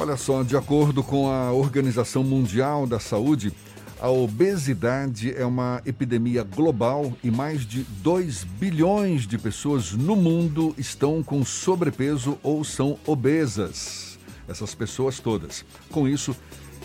Olha só, de acordo com a Organização Mundial da Saúde, a obesidade é uma epidemia global e mais de 2 bilhões de pessoas no mundo estão com sobrepeso ou são obesas. Essas pessoas todas. Com isso,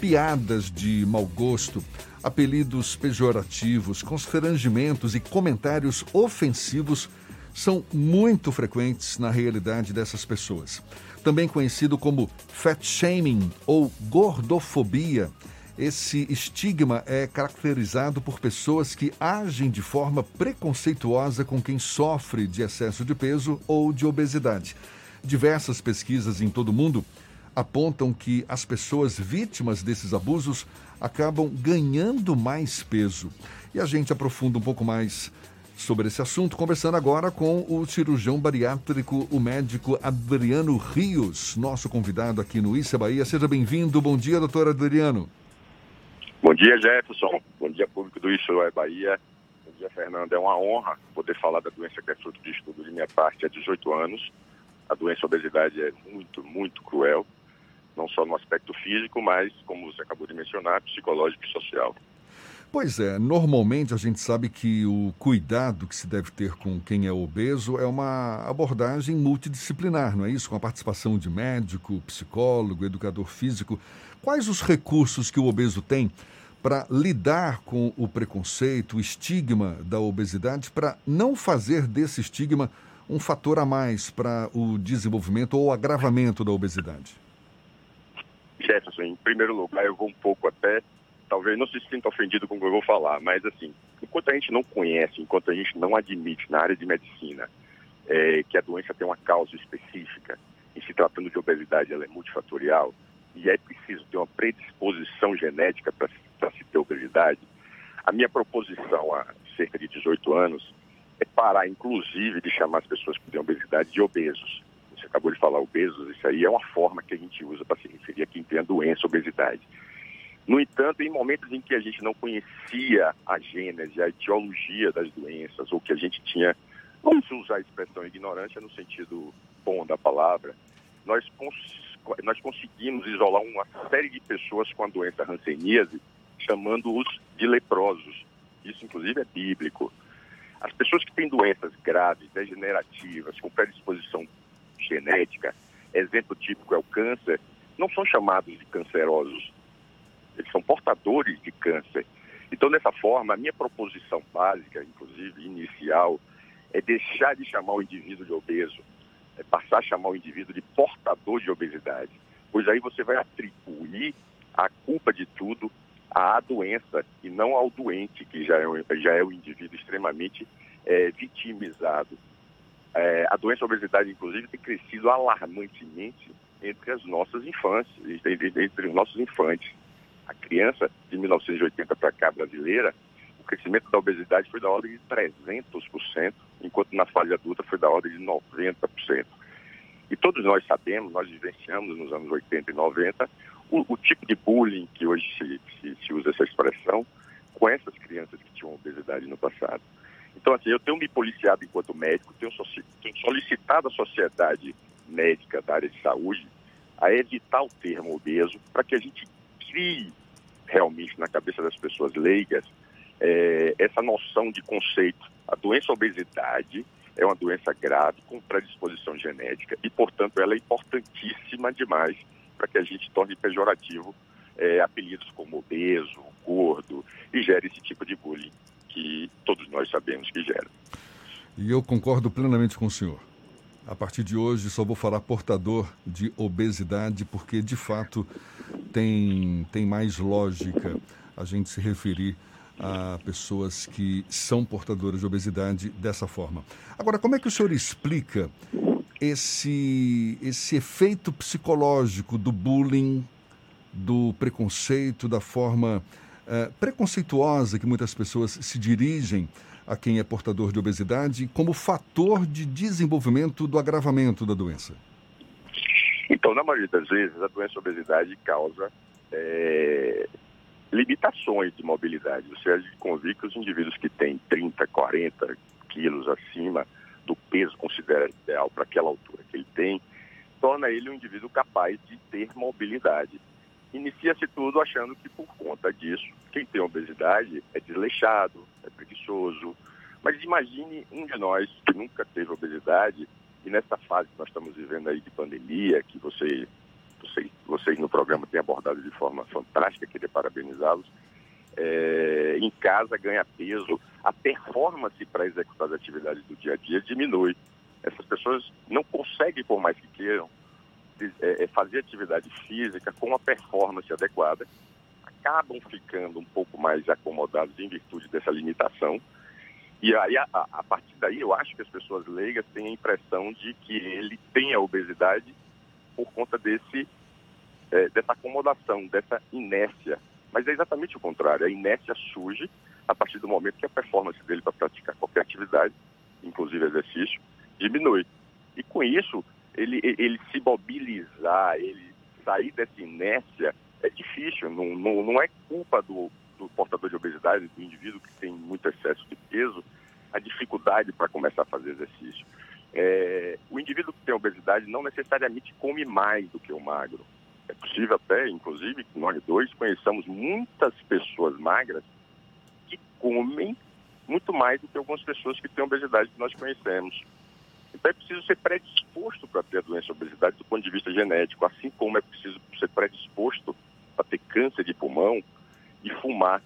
piadas de mau gosto, apelidos pejorativos, constrangimentos e comentários ofensivos são muito frequentes na realidade dessas pessoas. Também conhecido como fat shaming ou gordofobia esse estigma é caracterizado por pessoas que agem de forma preconceituosa com quem sofre de excesso de peso ou de obesidade. Diversas pesquisas em todo o mundo apontam que as pessoas vítimas desses abusos acabam ganhando mais peso. E a gente aprofunda um pouco mais sobre esse assunto, conversando agora com o cirurgião bariátrico, o médico Adriano Rios, nosso convidado aqui no Issa Bahia. Seja bem-vindo. Bom dia, doutor Adriano. Bom dia, Jefferson. Bom dia, público do Isso é Bahia. Bom dia, Fernando. É uma honra poder falar da doença que é fruto de estudo de minha parte há 18 anos. A doença obesidade é muito, muito cruel, não só no aspecto físico, mas, como você acabou de mencionar, psicológico e social. Pois é, normalmente a gente sabe que o cuidado que se deve ter com quem é obeso é uma abordagem multidisciplinar, não é isso? Com a participação de médico, psicólogo, educador físico. Quais os recursos que o obeso tem para lidar com o preconceito, o estigma da obesidade, para não fazer desse estigma um fator a mais para o desenvolvimento ou agravamento da obesidade? Jefferson, em primeiro lugar, eu vou um pouco até, talvez não se sinta ofendido com o que eu vou falar, mas assim, enquanto a gente não conhece, enquanto a gente não admite na área de medicina é, que a doença tem uma causa específica, e se tratando de obesidade ela é multifatorial, e é preciso ter uma predisposição genética para se ter obesidade, a minha proposição há cerca de 18 anos é parar, inclusive, de chamar as pessoas que têm obesidade de obesos. Você acabou de falar obesos, isso aí é uma forma que a gente usa para se referir a quem tem a doença, a obesidade. No entanto, em momentos em que a gente não conhecia a gênese, a etiologia das doenças, ou que a gente tinha, vamos usar a expressão ignorância no sentido bom da palavra, nós nós conseguimos isolar uma série de pessoas com a doença hanseníase, chamando-os de leprosos. Isso, inclusive, é bíblico. As pessoas que têm doenças graves, degenerativas, com predisposição genética, exemplo típico é o câncer, não são chamados de cancerosos. Eles são portadores de câncer. Então, dessa forma, a minha proposição básica, inclusive inicial, é deixar de chamar o indivíduo de obeso é passar a chamar o indivíduo de portador de obesidade, pois aí você vai atribuir a culpa de tudo à doença e não ao doente, que já é, já é o indivíduo extremamente é, vitimizado. É, a doença obesidade, inclusive, tem crescido alarmantemente entre as nossas infâncias, entre, entre os nossos infantes. A criança de 1980 para cá brasileira, o crescimento da obesidade foi da ordem de 300%, enquanto na fase adulta foi da ordem de 90%. E todos nós sabemos, nós vivenciamos nos anos 80 e 90, o, o tipo de bullying que hoje se, se, se, usa essa expressão com essas crianças que tinham obesidade no passado. Então, assim, eu tenho me policiado enquanto médico, tenho, solicitado à sociedade médica da área de saúde a evitar o termo obeso para que a gente crie realmente na cabeça das pessoas leigas é, essa noção de conceito. A doença obesidade é uma doença grave com predisposição genética e, portanto, ela é importantíssima demais para que a gente torne pejorativo é, apelidos como obeso, gordo e gere esse tipo de bullying que todos nós sabemos que gera. E eu concordo plenamente com o senhor. A partir de hoje só vou falar portador de obesidade porque de fato tem, tem mais lógica a gente se referir a pessoas que são portadoras de obesidade dessa forma. Agora, como é que o senhor explica esse, esse efeito psicológico do bullying, do preconceito, da forma é, preconceituosa que muitas pessoas se dirigem a quem é portador de obesidade como fator de desenvolvimento do agravamento da doença? Então, na maioria das vezes, a doença obesidade causa é, limitações de mobilidade. Há de convir que os indivíduos que têm 30, 40 quilos acima do peso considerado ideal para aquela altura que ele tem, torna ele um indivíduo capaz de ter mobilidade. Inicia-se tudo achando que por conta disso, quem tem obesidade é desleixado, é preguiçoso. Mas imagine um de nós que nunca teve obesidade e nessa fase que nós estamos vivendo aí de pandemia, que você, você vocês no programa têm abordado de forma fantástica, queria parabenizá-los, é, em casa ganha peso, a performance para executar as atividades do dia a dia diminui. Essas pessoas não conseguem, por mais que queiram, é, é, fazer atividade física com uma performance adequada, acabam ficando um pouco mais acomodados em virtude dessa limitação. E aí, a, a, partir daí, eu acho que as pessoas leigas têm a impressão de que ele tem a obesidade por conta desse, é, dessa acomodação, dessa inércia. Mas é exatamente o contrário. A inércia surge a partir do momento que a performance dele para praticar qualquer atividade, inclusive exercício, diminui. E com isso, ele, ele se mobilizar, ele sair dessa inércia é difícil. Não, não, não é culpa do, do portador de obesidade, do indivíduo que tem muito excesso de peso, a dificuldade para começar a fazer exercício. É, o indivíduo que tem obesidade não necessariamente come mais do que o magro. É possível até, inclusive, que nós dois conheçamos muitas pessoas magras que comem muito mais do que algumas pessoas que têm obesidade que nós conhecemos. Então é preciso ser predisposto para ter a doença obesidade do ponto de vista genético, assim como é preciso ser predisposto para ter câncer de pulmão e fumar.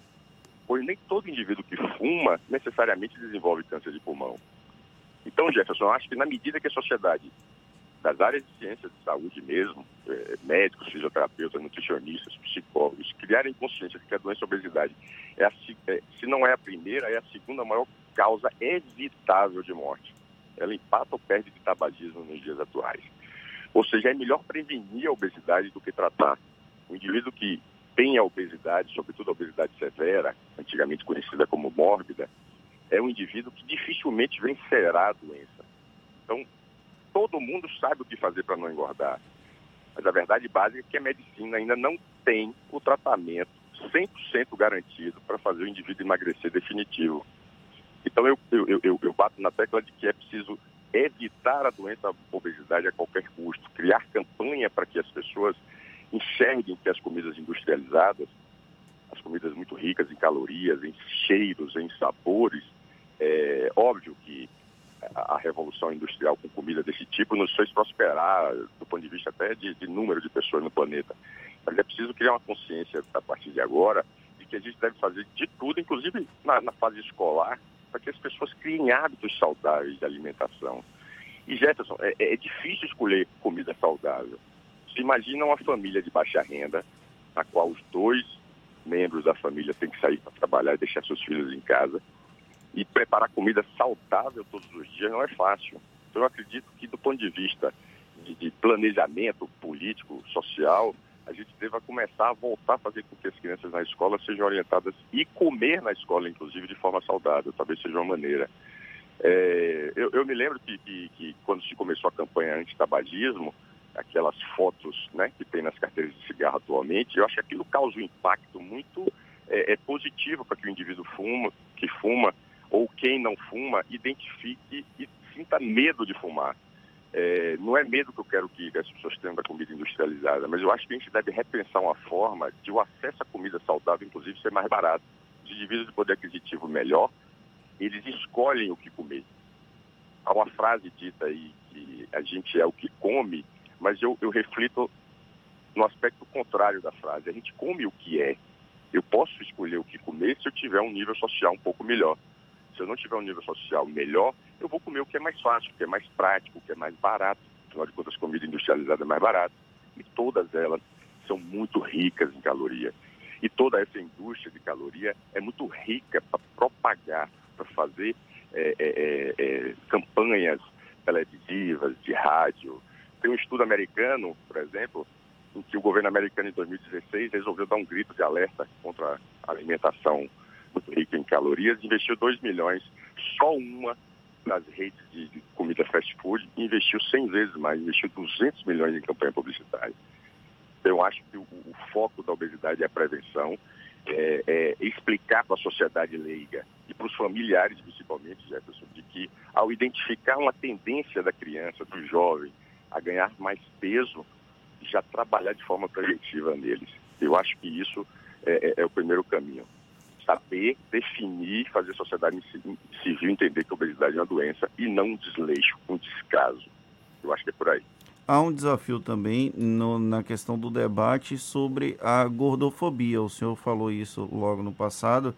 Pois nem todo indivíduo que fuma necessariamente desenvolve câncer de pulmão. Então, Jefferson, acho que na medida que a sociedade das áreas de ciências de saúde mesmo, é, médicos, fisioterapeutas, nutricionistas, psicólogos, criarem consciência de que a doença obesidade, é, a, é se não é a primeira, é a segunda maior causa evitável de morte ela empata ou perde de tabagismo nos dias atuais. Ou seja, é melhor prevenir a obesidade do que tratar. O indivíduo que tem a obesidade, sobretudo a obesidade severa, antigamente conhecida como mórbida, é um indivíduo que dificilmente vencerá a doença. Então, todo mundo sabe o que fazer para não engordar. Mas a verdade básica é que a medicina ainda não tem o tratamento 100% garantido para fazer o indivíduo emagrecer definitivo. Então eu, eu, eu, eu bato na tecla de que é preciso evitar a doença a obesidade a qualquer custo, criar campanha para que as pessoas enxerguem que as comidas industrializadas, as comidas muito ricas em calorias, em cheiros, em sabores, é óbvio que a, revolução industrial com comida desse tipo nos fez prosperar do ponto de vista até de, de número de pessoas no planeta. Mas é preciso criar uma consciência a partir de agora de que a gente deve fazer de tudo, inclusive na, na fase escolar, para que as pessoas criem hábitos saudáveis de alimentação. E Jefferson, é, é difícil escolher comida saudável. Se imagina uma família de baixa renda, na qual os dois membros da família têm que sair para trabalhar e deixar seus filhos em casa. E preparar comida saudável todos os dias não é fácil. Então, eu acredito que, do ponto de vista de, de planejamento político, social, a gente deva começar a voltar a fazer com que as crianças na escola sejam orientadas e comer na escola, inclusive, de forma saudável, talvez seja uma maneira. É, eu, eu, me lembro que, que, que, quando se começou a campanha anti-tabagismo, aquelas fotos né, que tem nas carteiras de cigarro atualmente, eu acho que aquilo causa um impacto muito é, é positivo para que o indivíduo fuma, que fuma ou quem não fuma identifique e sinta medo de fumar. É, não é medo que eu quero que as pessoas tenham da comida industrializada, mas eu acho que a gente deve repensar uma forma de o acesso à comida saudável, inclusive, ser mais barato. Os indivíduos de poder aquisitivo melhor, eles escolhem o que comer. Há uma frase dita aí que a gente é o que come, mas eu, eu reflito no aspecto contrário da frase. A gente come o que é. Eu posso escolher o que comer se eu tiver um nível social um pouco melhor. Se eu não tiver um nível social melhor, eu vou comer o que é mais fácil, o que é mais prático, o que é mais barato. Afinal de contas, comida industrializada é mais barata. E todas elas são muito ricas em caloria. E toda essa indústria de caloria é muito rica para propagar, para fazer é, é, é, é, campanhas televisivas, de rádio. Tem um estudo americano, por exemplo, em que o governo americano, em 2016, resolveu dar um grito de alerta contra a alimentação muito rica em calorias, investiu 2 milhões, só uma das redes de, de comida fast food, investiu 100 vezes mais, investiu 200 milhões em campanha publicitária. Eu acho que o, o foco da obesidade é a prevenção, é, é explicar para a sociedade leiga e para os familiares, principalmente, Jefferson, de que ao identificar uma tendência da criança, do jovem, a ganhar mais peso, já trabalhar de forma preventiva neles. Eu acho que isso é, é, é o primeiro caminho. Saber definir, fazer a sociedade civil entender que a obesidade é uma doença e não um desleixo, um descaso. Eu acho que é por aí. Há um desafio também no, na questão do debate sobre a gordofobia. O senhor falou isso logo no passado.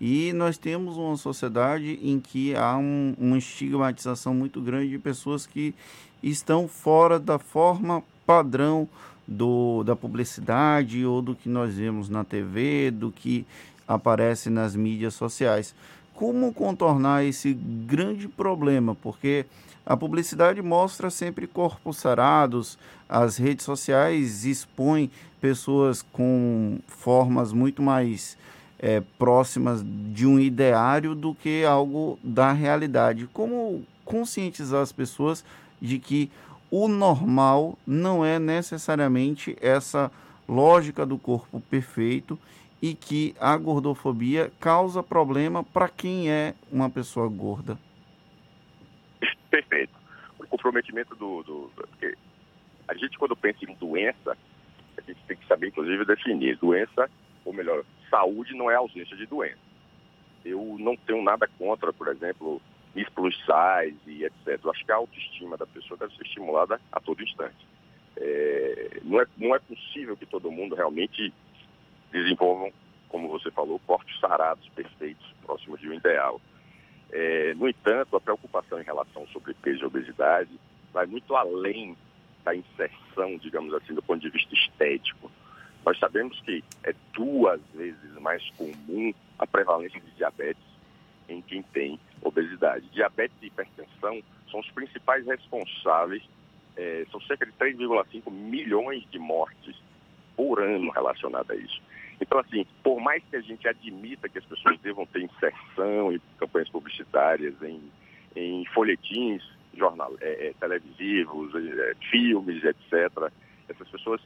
E nós temos uma sociedade em que há um, uma estigmatização muito grande de pessoas que estão fora da forma padrão do, da publicidade ou do que nós vemos na TV, do que aparece nas mídias sociais. Como contornar esse grande problema? Porque a publicidade mostra sempre corpos sarados, as redes sociais expõem pessoas com formas muito mais é, próximas de um ideário do que algo da realidade. Como conscientizar as pessoas de que o normal não é necessariamente essa lógica do corpo perfeito e que a gordofobia causa problema para quem é uma pessoa gorda. Perfeito. O comprometimento do, do, do a gente quando pensa em doença, a gente tem que saber inclusive definir doença, ou melhor, saúde não é ausência de doença. Eu não tenho nada contra, por exemplo, Miss Plus Size e etc. Eu acho que a autoestima da pessoa deve ser estimulada a todo instante. É, não, é, não é possível que todo mundo realmente desenvolvam, como você falou, corpos sarados, perfeitos, próximos de um ideal. É, no entanto, a preocupação em relação sobre peso e obesidade vai muito além da inserção, digamos assim, do ponto de vista estético. Nós sabemos que é duas vezes mais comum a prevalência de diabetes em quem tem obesidade. Diabetes e hipertensão são os principais responsáveis, é, são cerca de 3,5 milhões de mortes por ano relacionadas a isso. Então, assim, por mais que a gente admita que as pessoas devam ter inserção em campanhas publicitárias, em, em folhetins jornal, é, é, televisivos, é, filmes, etc., essas pessoas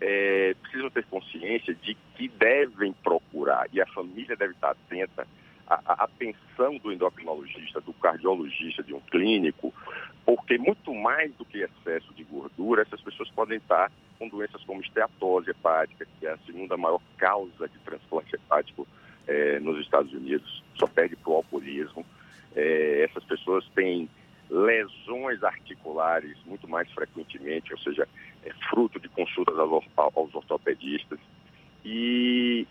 é, precisam ter consciência de que devem procurar, e a família deve estar atenta à atenção do endocrinologista, do cardiologista, de um clínico, porque muito mais do que excesso de gordura, essas pessoas podem estar com doenças como esteatose hepática, que é a segunda maior causa de transplante hepático é, nos Estados Unidos, só perde para o alcoolismo. É, essas pessoas têm lesões articulares muito mais frequentemente, ou seja, é fruto de consultas aos, ortopedistas. E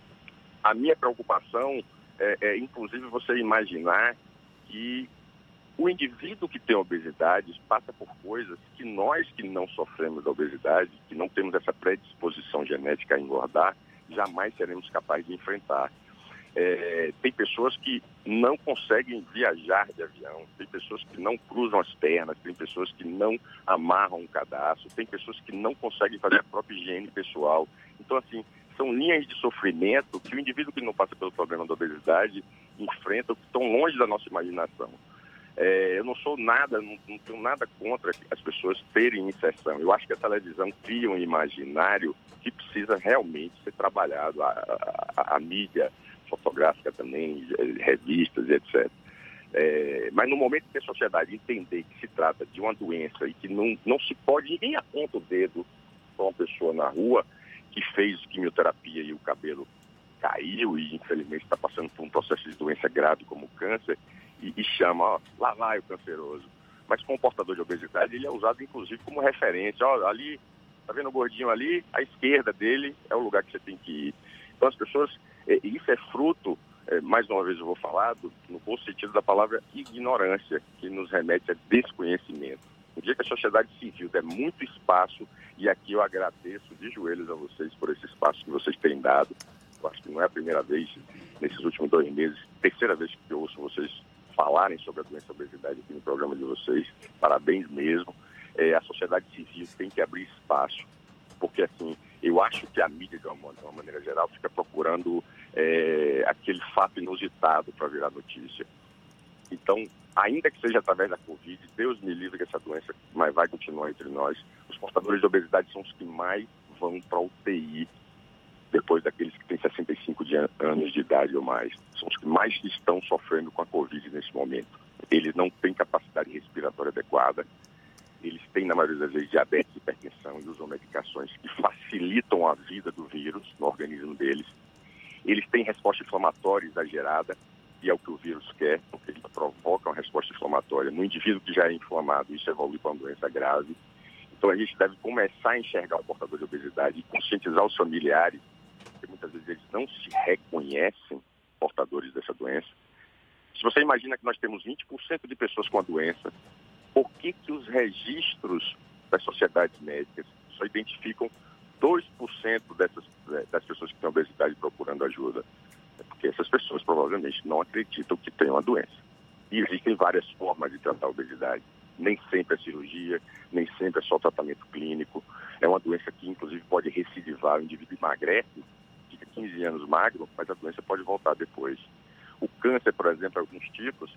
a minha preocupação é, é, inclusive, você imaginar que o indivíduo que tem obesidade passa por coisas que nós que não sofremos da obesidade, que não temos essa predisposição genética a engordar, jamais seremos capazes de enfrentar. É, tem pessoas que não conseguem viajar de avião, tem pessoas que não cruzam as pernas, tem pessoas que não amarram um cadastro, tem pessoas que não conseguem fazer a própria higiene pessoal. Então, assim, são linhas de sofrimento que o indivíduo que não passa pelo problema da obesidade enfrenta, que estão longe da nossa imaginação. É, eu não sou nada, não, não, tenho nada contra as pessoas terem inserção. Eu acho que a televisão cria um imaginário que precisa realmente ser trabalhado, a, a, a mídia, fotográfica também, revistas e etc. É, mas no momento que a sociedade entender que se trata de uma doença e que não, não se pode, ninguém aponta o dedo para uma pessoa na rua que fez quimioterapia e o cabelo caiu e infelizmente está passando por um processo de doença grave como câncer e, e chama, ó, lá vai o canceroso. Mas com o portador de obesidade ele é usado inclusive como referência. Ó, ali, tá vendo o gordinho ali? À esquerda dele é o lugar que você tem que ir. Então as pessoas é, isso é fruto, é, mais uma vez eu vou falar, do, no bom sentido da palavra ignorância, que nos remete a desconhecimento. No dia que a sociedade civil der muito espaço, e aqui eu agradeço de joelhos a vocês por esse espaço que vocês têm dado, eu acho que não é a primeira vez nesses últimos dois meses, terceira vez que eu ouço vocês falarem sobre a doença obesidade aqui no programa de vocês, parabéns mesmo. É, a sociedade civil tem que abrir espaço, porque assim, eu acho que a mídia, de uma, de uma maneira geral, fica procurando é, aquele fato inusitado para virar notícia. Então, ainda que seja através da Covid, Deus me livre que essa doença mas vai continuar entre nós. Os portadores de obesidade são os que mais vão para UTI depois daqueles que têm 65 de anos de idade ou mais. São os que mais estão sofrendo com a Covid nesse momento. Eles não têm capacidade respiratória adequada eles têm, na maioria das vezes, diabetes, hipertensão e usam medicações que facilitam a vida do vírus no organismo deles. Eles têm resposta inflamatória exagerada, e é o que o vírus quer, porque ele provoca uma resposta inflamatória no indivíduo que já é inflamado, isso evolui para uma doença grave. Então a gente deve começar a enxergar o portador de obesidade e conscientizar os familiares, muitas vezes eles não se reconhecem portadores dessa doença. Se você imagina que nós temos 20% de pessoas com a doença, por que, que os registros das sociedades médicas só identificam 2% dessas, eh, das pessoas que têm obesidade procurando ajuda? É porque essas pessoas provavelmente não acreditam que têm uma doença. E existem várias formas de tratar a obesidade. Nem sempre é cirurgia, nem sempre é só tratamento clínico. É uma doença que, inclusive, pode recidivar. O indivíduo emagrece, 15 anos magro, mas a doença pode voltar depois. O câncer, por exemplo, alguns tipos,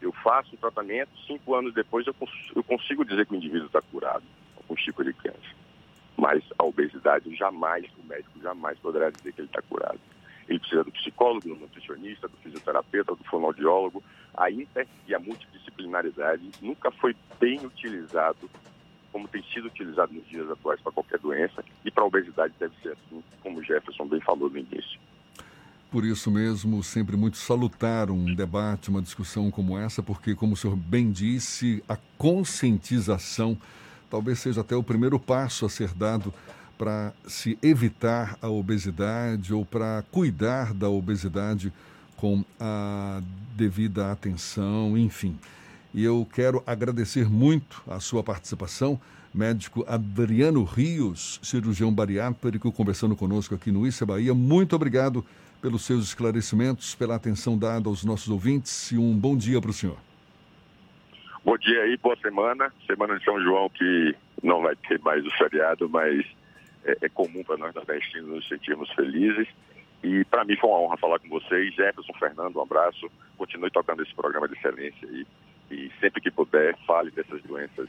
eu faço o tratamento, cinco anos depois eu, cons eu consigo dizer que o indivíduo está curado, alguns tipos de câncer. Mas a obesidade, jamais, o médico jamais poderá dizer que ele está curado. Ele precisa do psicólogo, do nutricionista, do fisioterapeuta, do fonoaudiólogo. A inter e a multidisciplinaridade nunca foi bem utilizado como tem sido utilizado nos dias atuais para qualquer doença e para a obesidade deve ser assim, como Jefferson bem falou no início. Por isso mesmo, sempre muito salutar um debate, uma discussão como essa, porque, como o senhor bem disse, a conscientização talvez seja até o primeiro passo a ser dado para se evitar a obesidade ou para cuidar da obesidade com a devida atenção, enfim. E eu quero agradecer muito a sua participação, médico Adriano Rios, cirurgião bariátrico, conversando conosco aqui no Issa Bahia. Muito obrigado pelos seus esclarecimentos, pela atenção dada aos nossos ouvintes e um bom dia para o senhor. Bom dia aí, boa semana. Semana de São João que não vai ter mais o feriado, mas é, é comum para nós nordestinos nos sentirmos felizes. E para mim foi uma honra falar com vocês. Jefferson, Fernando, um abraço. Continue tocando esse programa de excelência aí. E sempre que puder, fale dessas doenças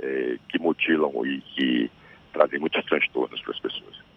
é, que mutilam e que trazem muitos transtornos para as pessoas.